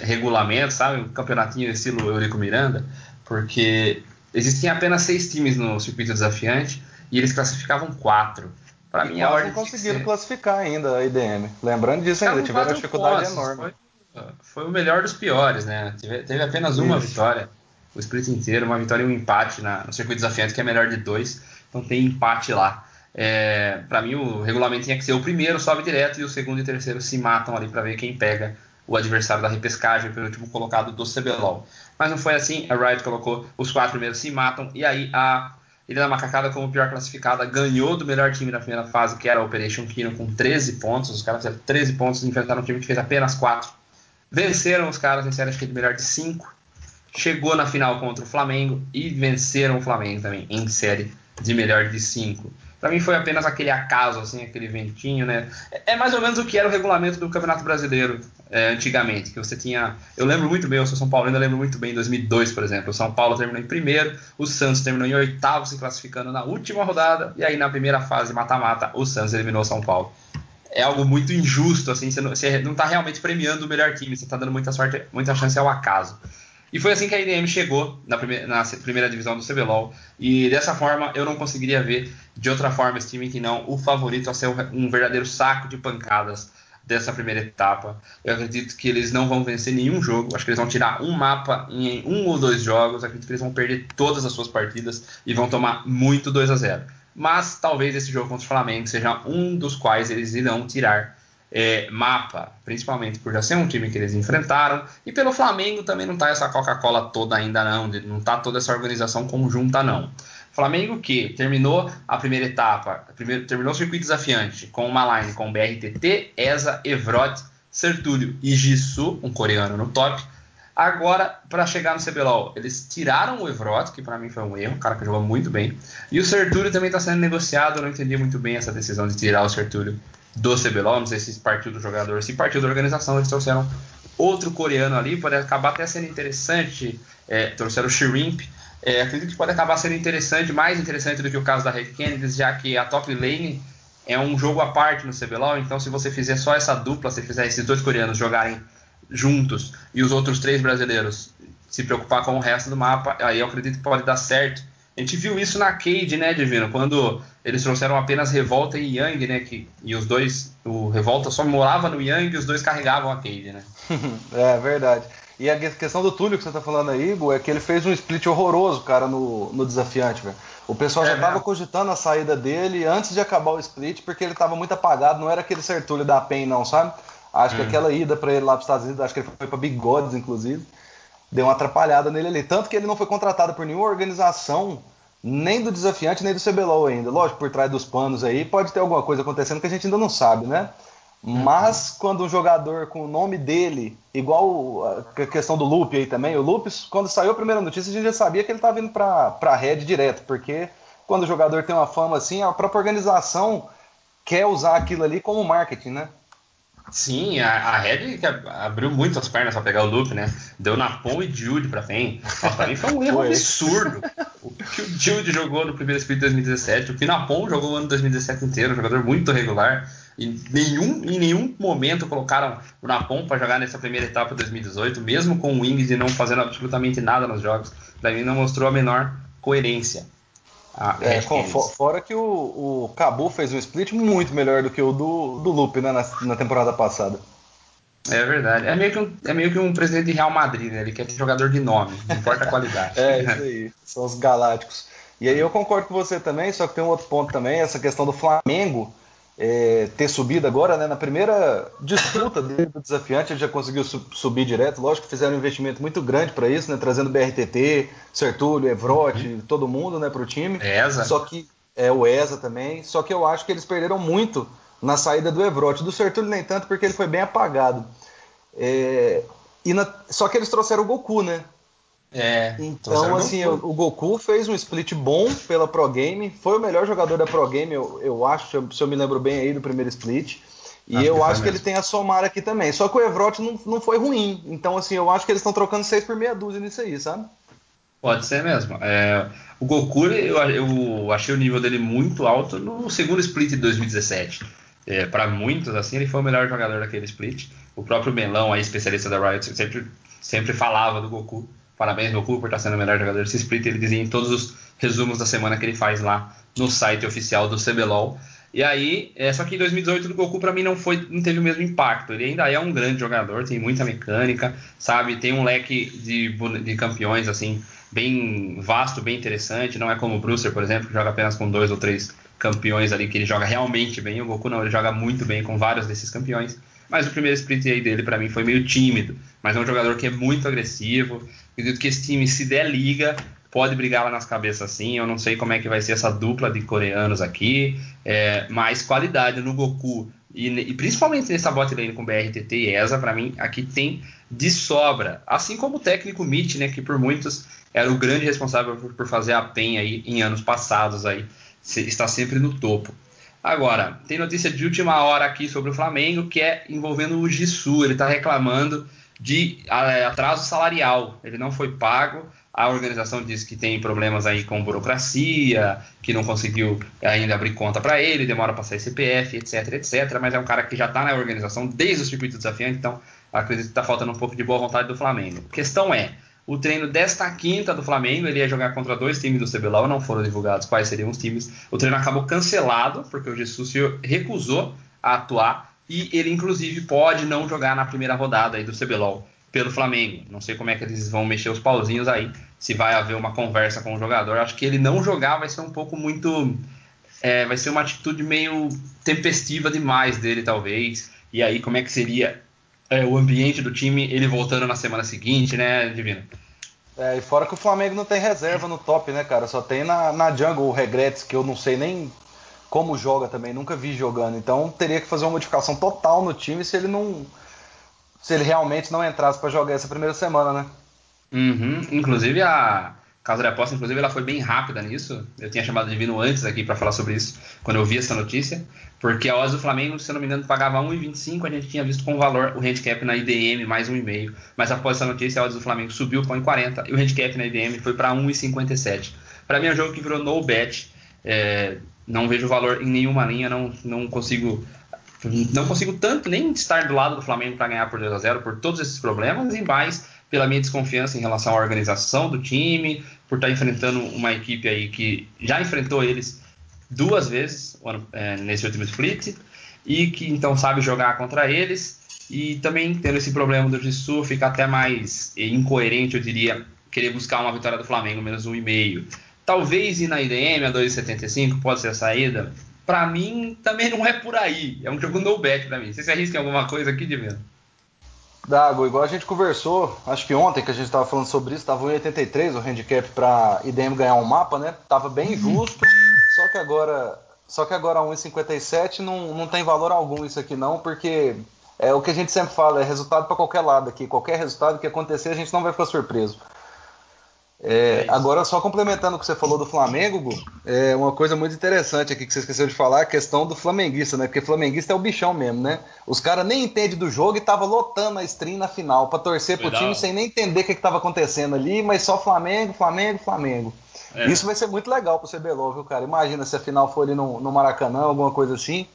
regulamento, sabe? Um campeonatinho estilo Eurico Miranda, porque existiam apenas seis times no circuito desafiante e eles classificavam quatro. Para mim, a ordem. não conseguiram ser... classificar ainda a IDM. Lembrando disso ainda, tiveram uma dificuldade pontos. enorme. Foi, foi, o melhor dos piores, né? Teve, teve apenas uma Isso. vitória, o split inteiro, uma vitória e um empate na, no circuito desafiante, que é melhor de dois, então tem empate lá. É, para mim, o regulamento tinha que ser o primeiro sobe direto e o segundo e terceiro se matam ali para ver quem pega o adversário da repescagem pelo último colocado do CBLOL. Mas não foi assim, a Riot colocou os quatro primeiros se matam, e aí a Ilha da Macacada, como pior classificada, ganhou do melhor time na primeira fase, que era a Operation Kino, com 13 pontos. Os caras fizeram 13 pontos e enfrentaram um time que fez apenas 4. Venceram os caras série acho que de melhor de 5. Chegou na final contra o Flamengo e venceram o Flamengo também em série de melhor de 5 para mim foi apenas aquele acaso, assim, aquele ventinho, né? É, mais ou menos o que era o regulamento do Campeonato Brasileiro é, antigamente, que você tinha. Eu lembro muito bem, eu sou São Paulo, ainda lembro muito bem, em 2002, por exemplo. O São Paulo terminou em primeiro, o Santos terminou em oitavo, se classificando na última rodada, e aí na primeira fase, mata-mata, o Santos eliminou o São Paulo. É algo muito injusto, assim, você não, você não tá realmente premiando o melhor time, você tá dando muita sorte, muita chance ao acaso. E foi assim que a IDM chegou na primeira, na primeira divisão do CBLOL. E dessa forma eu não conseguiria ver de outra forma esse time que não o favorito a ser um verdadeiro saco de pancadas dessa primeira etapa. Eu acredito que eles não vão vencer nenhum jogo. Acho que eles vão tirar um mapa em um ou dois jogos. Acredito que eles vão perder todas as suas partidas e vão tomar muito 2 a 0. Mas talvez esse jogo contra o Flamengo seja um dos quais eles irão tirar é, mapa, principalmente por já ser um time que eles enfrentaram, e pelo Flamengo também não tá essa Coca-Cola toda ainda não, não tá toda essa organização conjunta não. Flamengo que terminou a primeira etapa, primeiro, terminou o circuito desafiante com uma line com BRTT, ESA, Evrot, Sertúlio e Jisoo, um coreano no top. Agora, para chegar no CBLOL, eles tiraram o Evrot, que para mim foi um erro, um cara que jogou muito bem. E o Sertúlio também está sendo negociado, eu não entendi muito bem essa decisão de tirar o Sertúlio do CBLOL, não sei se partiu do jogador, se partiu da organização, eles trouxeram outro coreano ali, pode acabar até sendo interessante, é, trouxeram o Shrimp, é, acredito que pode acabar sendo interessante, mais interessante do que o caso da Red Kennedy, já que a top lane é um jogo à parte no CBLOL, então se você fizer só essa dupla, se fizer esses dois coreanos jogarem juntos e os outros três brasileiros se preocupar com o resto do mapa, aí eu acredito que pode dar certo A gente viu isso na Cade, né, Divino? Quando eles trouxeram apenas Revolta e Yang, né? Que, e os dois, o Revolta só morava no Yang e os dois carregavam a Cade, né? é verdade. E a questão do Túlio que você tá falando aí, Igor, é que ele fez um split horroroso, cara, no, no desafiante, velho. O pessoal é já tava cogitando a saída dele antes de acabar o split, porque ele tava muito apagado, não era aquele Sertúlio da PEN, não, sabe? Acho hum. que aquela ida para ele lá para os Estados Unidos, acho que ele foi para Bigodes, inclusive deu uma atrapalhada nele ali. Tanto que ele não foi contratado por nenhuma organização, nem do desafiante, nem do CBLOL ainda. Lógico, por trás dos panos aí, pode ter alguma coisa acontecendo que a gente ainda não sabe, né? Mas quando um jogador com o nome dele, igual a questão do Lupe aí também, o Lupes, quando saiu a primeira notícia, a gente já sabia que ele estava vindo para a Red direto, porque quando o jogador tem uma fama assim, a própria organização quer usar aquilo ali como marketing, né? Sim, a, a Red abriu muito as pernas para pegar o Luke, né? Deu Napon e Jude pra PEN. Pra mim foi um erro foi. absurdo. O que o Jude jogou no primeiro split de 2017, o que o Napon jogou no ano 2017 inteiro, um jogador muito regular. E nenhum, em nenhum momento colocaram o Napon para jogar nessa primeira etapa de 2018, mesmo com o Wings e não fazendo absolutamente nada nos jogos. Pra mim não mostrou a menor coerência. Ah, é, com, fora que o, o Cabu fez um split muito melhor do que o do, do Lupe né, na, na temporada passada. É verdade. É meio, que um, é meio que um presidente de Real Madrid, né? Ele quer ter jogador de nome, não importa a qualidade. é, isso aí. São os galácticos. E aí eu concordo com você também, só que tem um outro ponto também, essa questão do Flamengo é, ter subido agora, né? Na primeira disputa dele do desafiante, ele já conseguiu su subir direto. Lógico que fizeram um investimento muito grande para isso, né? Trazendo BRTT, Sertúlio, Evrote, uhum. todo mundo, né, para o time. ESA. Só que é o ESA também. Só que eu acho que eles perderam muito na saída do Evrote. Do Sertúlio nem tanto, porque ele foi bem apagado. É, e na, só que eles trouxeram o Goku, né? É, então, assim, o, o, Goku fez um split bom pela Pro Game, foi o melhor jogador da Pro Game, eu, eu acho, se eu me lembro bem aí do primeiro split. E acho eu que acho que ele tem a somar aqui também. Só que o Evrot não, não foi ruim. Então, assim, eu acho que eles estão trocando 6 por meia dúzia nisso aí, sabe? Pode ser mesmo. É, o Goku, eu, eu, achei o nível dele muito alto no segundo split de 2017. É, para muitos, assim, ele foi o melhor jogador daquele split. O próprio Melão, aí, especialista da Riot, sempre, sempre falava do Goku. Parabéns, Goku, por estar sendo o melhor jogador desse split. Ele dizia em todos os resumos da semana que ele faz lá no site oficial do CBLOL. E aí, é, só que em 2018 o Goku para mim não foi, não teve o mesmo impacto. Ele ainda é um grande jogador, tem muita mecânica, sabe? Tem um leque de, de campeões assim bem vasto, bem interessante. Não é como o Brucer, por exemplo, que joga apenas com dois ou três campeões ali que ele joga realmente bem. O Goku não, ele joga muito bem com vários desses campeões. Mas o primeiro split aí dele para mim foi meio tímido, mas é um jogador que é muito agressivo, Acredito que esse time, se der liga, pode brigar lá nas cabeças assim. Eu não sei como é que vai ser essa dupla de coreanos aqui, é, mas qualidade no Goku e, e, principalmente nessa bot lane com BRTT e ESA, para mim aqui tem de sobra. Assim como o técnico Mitch, né, que por muitos era o grande responsável por, por fazer a PEN aí em anos passados aí, está sempre no topo. Agora, tem notícia de última hora aqui sobre o Flamengo, que é envolvendo o Gisu. Ele está reclamando de é, atraso salarial. Ele não foi pago. A organização diz que tem problemas aí com burocracia, que não conseguiu ainda abrir conta para ele, demora para sair CPF, etc, etc. Mas é um cara que já está na organização desde o circuito desafiante, então acredito que está faltando um pouco de boa vontade do Flamengo. A questão é, o treino desta quinta do Flamengo, ele ia jogar contra dois times do CBLOL, não foram divulgados quais seriam os times. O treino acabou cancelado, porque o Jesus recusou a atuar e ele, inclusive, pode não jogar na primeira rodada aí do CBLOL pelo Flamengo. Não sei como é que eles vão mexer os pauzinhos aí, se vai haver uma conversa com o jogador. Acho que ele não jogar vai ser um pouco muito. É, vai ser uma atitude meio tempestiva demais dele, talvez. E aí, como é que seria é, o ambiente do time ele voltando na semana seguinte, né, Divino? É, e fora que o Flamengo não tem reserva no top, né, cara? Só tem na, na jungle o Regrets, que eu não sei nem como joga também, nunca vi jogando. Então teria que fazer uma modificação total no time se ele não. Se ele realmente não entrasse para jogar essa primeira semana, né? Uhum. Inclusive a casa de aposta, inclusive, ela foi bem rápida nisso. Eu tinha chamado de Vino antes aqui para falar sobre isso, quando eu vi essa notícia. Porque a odds do Flamengo, se eu não me engano, pagava 1,25, a gente tinha visto com valor o handicap na IDM mais 1,5. Mas após essa notícia, a odds do Flamengo subiu para 1,40 e o handicap na IDM foi para 1,57. Para mim é um jogo que virou no bet. É, não vejo valor em nenhuma linha, não, não consigo não consigo tanto nem estar do lado do Flamengo para ganhar por 2 a 0 por todos esses problemas e mais pela minha desconfiança em relação à organização do time, por estar enfrentando uma equipe aí que já enfrentou eles duas vezes é, nesse último split e que então sabe jogar contra eles e também tendo esse problema do Jiu fica até mais incoerente, eu diria, querer buscar uma vitória do Flamengo menos um e meio. Talvez ir na IDM a 2,75 pode ser a saída. Para mim também não é por aí. É um jogo no bet para mim. Você se arrisca em alguma coisa aqui, Divino? Dago, igual a gente conversou, acho que ontem que a gente estava falando sobre isso, estava 1,83 o handicap para IDM ganhar um mapa, né? Tava bem uhum. justo, só que agora, só que agora 1,57 não, não tem valor algum isso aqui não, porque é o que a gente sempre fala, é resultado para qualquer lado aqui, qualquer resultado que acontecer a gente não vai ficar surpreso. É, é agora, só complementando o que você falou do Flamengo, Gu, é uma coisa muito interessante aqui que você esqueceu de falar, a questão do flamenguista, né? Porque flamenguista é o bichão mesmo, né? Os caras nem entendem do jogo e tava lotando a stream na final para torcer pro time sem nem entender o que, estava acontecendo ali, mas só Flamengo, Flamengo, Flamengo. É. Isso vai ser muito legal pro CBLOL, viu, cara? Imagina se a final for ali no, no Maracanã, alguma coisa assim.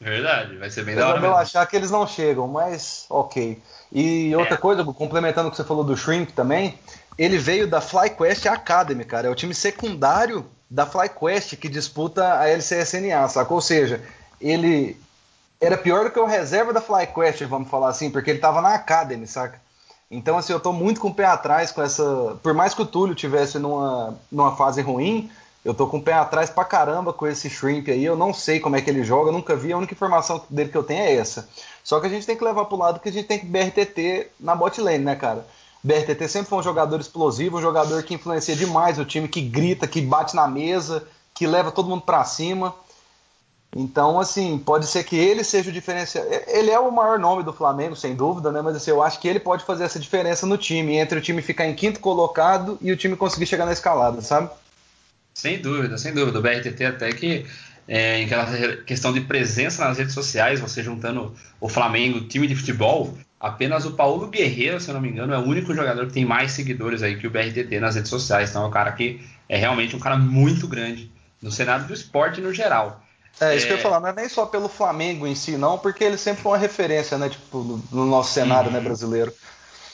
Verdade, vai ser bem da hora. Eu achar que eles não chegam, mas ok. E outra é. coisa, complementando o que você falou do Shrink também, ele veio da FlyQuest Academy, cara. É o time secundário da FlyQuest que disputa a LCSNA, saca? Ou seja, ele era pior do que o reserva da FlyQuest, vamos falar assim, porque ele tava na Academy, saca? Então, assim, eu tô muito com o pé atrás com essa. Por mais que o Túlio tivesse numa, numa fase ruim, eu tô com o pé atrás pra caramba com esse Shrimp aí. Eu não sei como é que ele joga, nunca vi. A única informação dele que eu tenho é essa. Só que a gente tem que levar pro lado que a gente tem que BRTT na bot lane, né, cara? BRTT sempre foi um jogador explosivo, um jogador que influencia demais o time, que grita, que bate na mesa, que leva todo mundo para cima. Então, assim, pode ser que ele seja o diferencial. Ele é o maior nome do Flamengo, sem dúvida, né? Mas assim, eu acho que ele pode fazer essa diferença no time, entre o time ficar em quinto colocado e o time conseguir chegar na escalada, sabe? Sem dúvida, sem dúvida. O BRTT até que é, em questão de presença nas redes sociais, você juntando o Flamengo, time de futebol, apenas o Paulo Guerreiro, se eu não me engano, é o único jogador que tem mais seguidores aí que o BRTT nas redes sociais. Então é um cara que é realmente um cara muito grande no cenário do esporte no geral. É, isso é... que eu ia falar, não é nem só pelo Flamengo em si, não, porque ele sempre foi uma referência, né, tipo, no, no nosso cenário, né, brasileiro.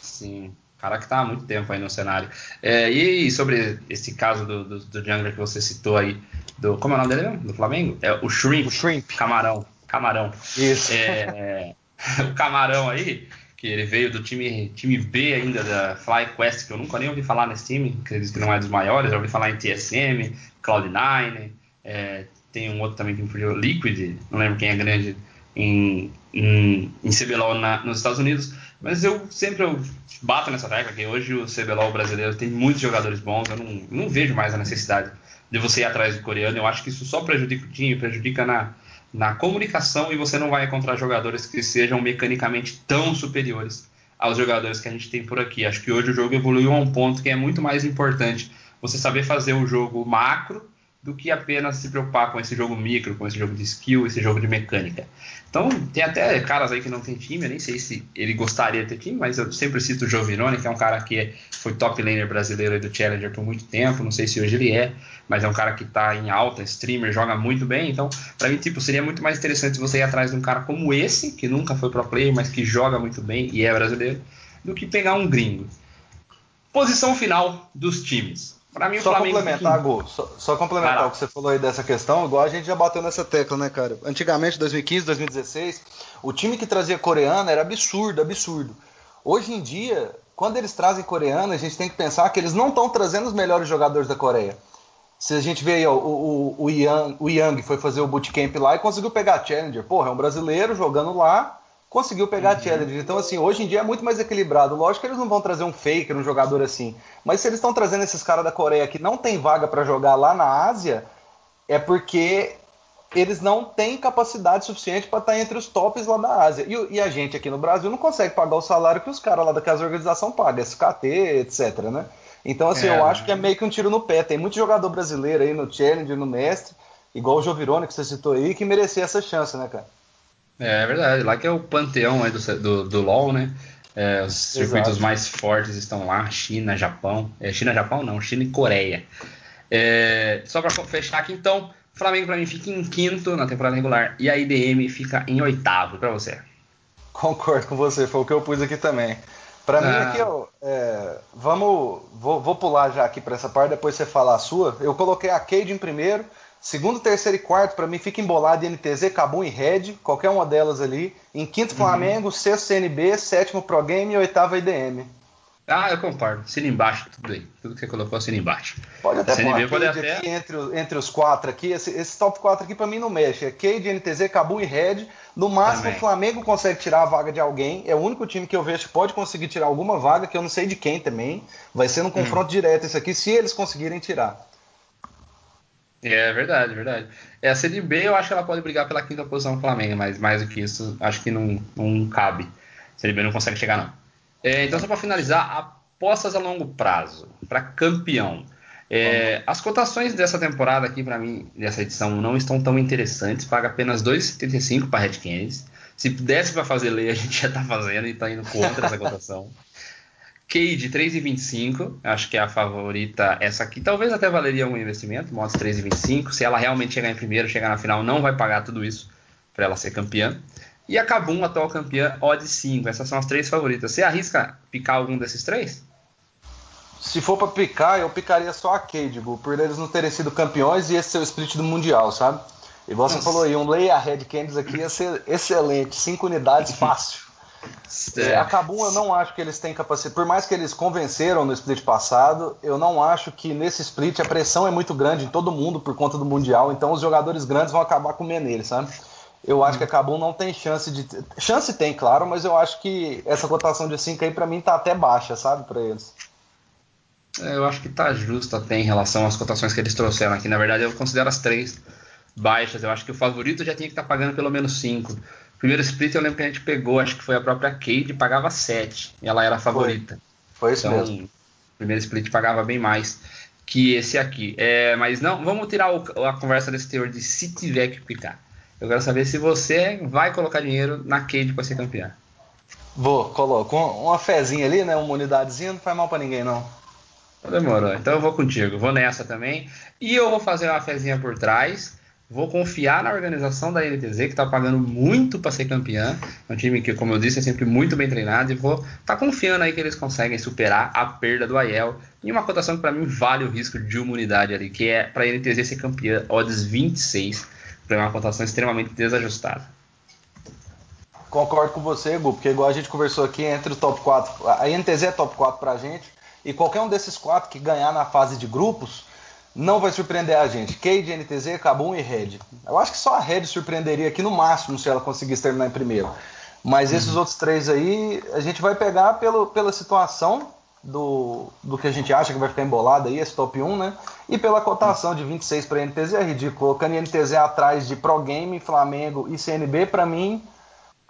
Sim, cara que está há muito tempo aí no cenário. É, e sobre esse caso do, do, do Jungler que você citou aí, do, como é o nome dele mesmo? Do Flamengo? É o Shrimp. O Shrimp. Camarão. Camarão. Isso. É, o Camarão aí, que ele veio do time, time B ainda da FlyQuest, que eu nunca nem ouvi falar nesse time, acredito que não é dos maiores, já ouvi falar em TSM, Cloud9, é, tem um outro também que me fugiu, Liquid, não lembro quem é grande em, em, em CBLOL na, nos Estados Unidos, mas eu sempre eu bato nessa tecla que hoje o CBLOL brasileiro tem muitos jogadores bons, eu não, não vejo mais a necessidade de você ir atrás do coreano, eu acho que isso só prejudica o time, prejudica na, na comunicação e você não vai encontrar jogadores que sejam mecanicamente tão superiores aos jogadores que a gente tem por aqui. Acho que hoje o jogo evoluiu a um ponto que é muito mais importante você saber fazer o jogo macro do que apenas se preocupar com esse jogo micro, com esse jogo de skill, esse jogo de mecânica. Então, tem até caras aí que não tem time, eu nem sei se ele gostaria de ter time, mas eu sempre cito o Giovinone, que é um cara que foi top laner brasileiro do Challenger por muito tempo, não sei se hoje ele é, mas é um cara que está em alta, streamer, joga muito bem, então, para mim, tipo, seria muito mais interessante você ir atrás de um cara como esse, que nunca foi pro player, mas que joga muito bem e é brasileiro, do que pegar um gringo. Posição final dos times. Para mim, o só Flamengo. Complementar, Gu, só, só complementar o que você falou aí dessa questão, igual a gente já bateu nessa tecla, né, cara? Antigamente, 2015, 2016, o time que trazia coreano era absurdo, absurdo. Hoje em dia, quando eles trazem coreano, a gente tem que pensar que eles não estão trazendo os melhores jogadores da Coreia. Se a gente vê aí, ó, o, o, o, Yang, o Yang foi fazer o bootcamp lá e conseguiu pegar a Challenger. Porra, é um brasileiro jogando lá, conseguiu pegar uhum. a Challenger. Então, assim, hoje em dia é muito mais equilibrado. Lógico que eles não vão trazer um faker, um jogador assim. Mas se eles estão trazendo esses caras da Coreia que não tem vaga para jogar lá na Ásia, é porque eles não têm capacidade suficiente para estar tá entre os tops lá da Ásia. E, e, a gente aqui no Brasil não consegue pagar o salário que os caras lá daquela organização pagam, SKT, etc, né? Então, assim, é, eu acho que é meio que um tiro no pé. Tem muito jogador brasileiro aí no Challenge, no Mestre, igual o Jovirone que você citou aí, que merecia essa chance, né, cara? É, é verdade. Lá que é o panteão aí do, do, do LoL, né? É, os circuitos Exato. mais fortes estão lá, China, Japão. É, China, Japão não, China e Coreia. É, só para fechar aqui então, Flamengo para mim fica em quinto na temporada regular e a IDM fica em oitavo para você. Concordo com você, foi o que eu pus aqui também. Para ah. mim aqui, ó, é, vamos, vou, vou, pular já aqui para essa parte, depois você falar a sua. Eu coloquei a Cade em primeiro, segundo, terceiro e quarto, para mim fica embolado NTZ, Cabum e Red, qualquer uma delas ali. Em quinto Flamengo, uhum. sexto CNB, sétimo Pro Game e oitavo IDM. Ah, eu concordo. Assina embaixo, tudo aí. Tudo que você colocou, assina embaixo. Pode até CNB pode até... aqui entre, entre os quatro aqui. Esse, esse top 4 aqui para mim não mexe. É Cade, NTZ, Cabu e Red. No máximo Também. o Flamengo consegue tirar a vaga de alguém. É o único time que eu vejo que pode conseguir tirar alguma vaga, que eu não sei de quem também. Vai ser no confronto hum. direto isso aqui, se eles conseguirem tirar. É verdade, verdade. É, a CNB eu acho que ela pode brigar pela quinta posição do Flamengo, mas mais do que isso, acho que não, não cabe. A CNB não consegue chegar, não. É, então, só para finalizar, apostas a longo prazo para campeão. É, as cotações dessa temporada aqui, para mim, dessa edição, não estão tão interessantes. Paga apenas 2,75 para Red Canids. Se desse para fazer lei, a gente já está fazendo e está indo contra essa cotação. Cade 3,25, acho que é a favorita essa aqui. Talvez até valeria um investimento, modos 3,25. Se ela realmente chegar em primeiro, chegar na final, não vai pagar tudo isso para ela ser campeã. E a Kabum, atual campeã, odd 5. Essas são as três favoritas. Você arrisca picar algum desses três? Se for para picar, eu picaria só a Cade, por eles não terem sido campeões e esse ser o split do Mundial, sabe? Igual Nossa. você falou aí, um Leia Red Candies aqui ia ser excelente. Cinco unidades fácil. É, a Kabum eu não acho que eles têm capacidade. Por mais que eles convenceram no split passado, eu não acho que nesse split a pressão é muito grande em todo mundo por conta do Mundial. Então os jogadores grandes vão acabar comendo eles, sabe? Eu acho que a Cabum não tem chance de. Chance tem, claro, mas eu acho que essa cotação de 5 aí pra mim tá até baixa, sabe, pra eles. É, eu acho que tá justo até em relação às cotações que eles trouxeram aqui. Na verdade, eu considero as três baixas. Eu acho que o favorito já tinha que estar tá pagando pelo menos 5. Primeiro split eu lembro que a gente pegou, acho que foi a própria Cade, pagava 7. E ela era a favorita. Foi, foi isso então, mesmo. Primeiro split pagava bem mais que esse aqui. É, mas não, vamos tirar o, a conversa desse teor de se tiver que picar. Eu quero saber se você vai colocar dinheiro na Cade para ser campeã. Vou, coloco. Uma fezinha ali, né? Uma unidadezinha, não faz mal para ninguém, não. Demorou. Então eu vou contigo. Vou nessa também. E eu vou fazer uma fezinha por trás. Vou confiar na organização da NTZ, que está pagando muito para ser campeã. É um time que, como eu disse, é sempre muito bem treinado. E vou estar tá confiando aí que eles conseguem superar a perda do Aiel. E uma cotação que para mim vale o risco de uma unidade ali, que é para a NTZ ser campeã, odds 26 tem uma cotação extremamente desajustada. Concordo com você, Gu, porque igual a gente conversou aqui entre o top 4, a NTZ é top 4 pra gente, e qualquer um desses quatro que ganhar na fase de grupos não vai surpreender a gente. Cade, NTZ, Kabum e Red. Eu acho que só a Red surpreenderia aqui no máximo se ela conseguisse terminar em primeiro. Mas esses uhum. outros três aí, a gente vai pegar pelo, pela situação do, do que a gente acha que vai ficar embolado aí, esse top 1, né? E pela cotação de 26 para NTZ é ridículo. Colocando NTZ atrás de Pro Game, Flamengo e CNB, para mim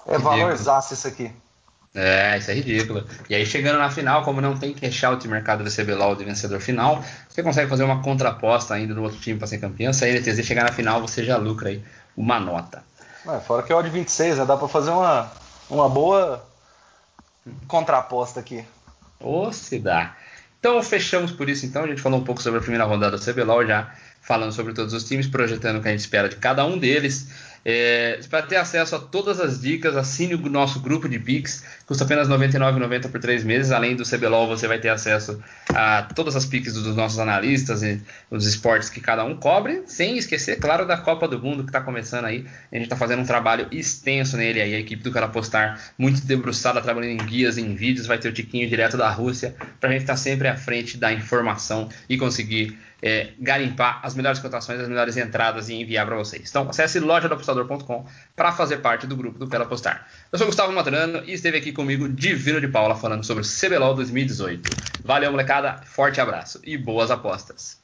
é valorzaço isso aqui. É, isso é ridículo. E aí, chegando na final, como não tem cash out mercado do CBLOL de vencedor final, você consegue fazer uma contraposta ainda no outro time para ser campeão. Se a NTZ chegar na final, você já lucra aí uma nota. É, fora que é o de 26, né? dá para fazer uma, uma boa contraposta aqui. Ou se dá. Então fechamos por isso então. A gente falou um pouco sobre a primeira rodada do CBLOL já, falando sobre todos os times, projetando o que a gente espera de cada um deles. É, para ter acesso a todas as dicas, assine o nosso grupo de Pix, custa apenas R$ 99,90 por três meses. Além do CBLOL, você vai ter acesso a todas as Pix dos nossos analistas e os esportes que cada um cobre, sem esquecer, claro, da Copa do Mundo que está começando aí. A gente está fazendo um trabalho extenso nele aí, a equipe do Cara Postar, muito debruçada, trabalhando em guias, em vídeos. Vai ter o Tiquinho direto da Rússia, para a gente estar tá sempre à frente da informação e conseguir é, garimpar as melhores cotações, as melhores entradas e enviar para vocês. Então, acesse lojadapostador.com para fazer parte do grupo do Pela Postar. Eu sou Gustavo Maturano e esteve aqui comigo Divino de Paula falando sobre o CBLOL 2018. Valeu, molecada, forte abraço e boas apostas.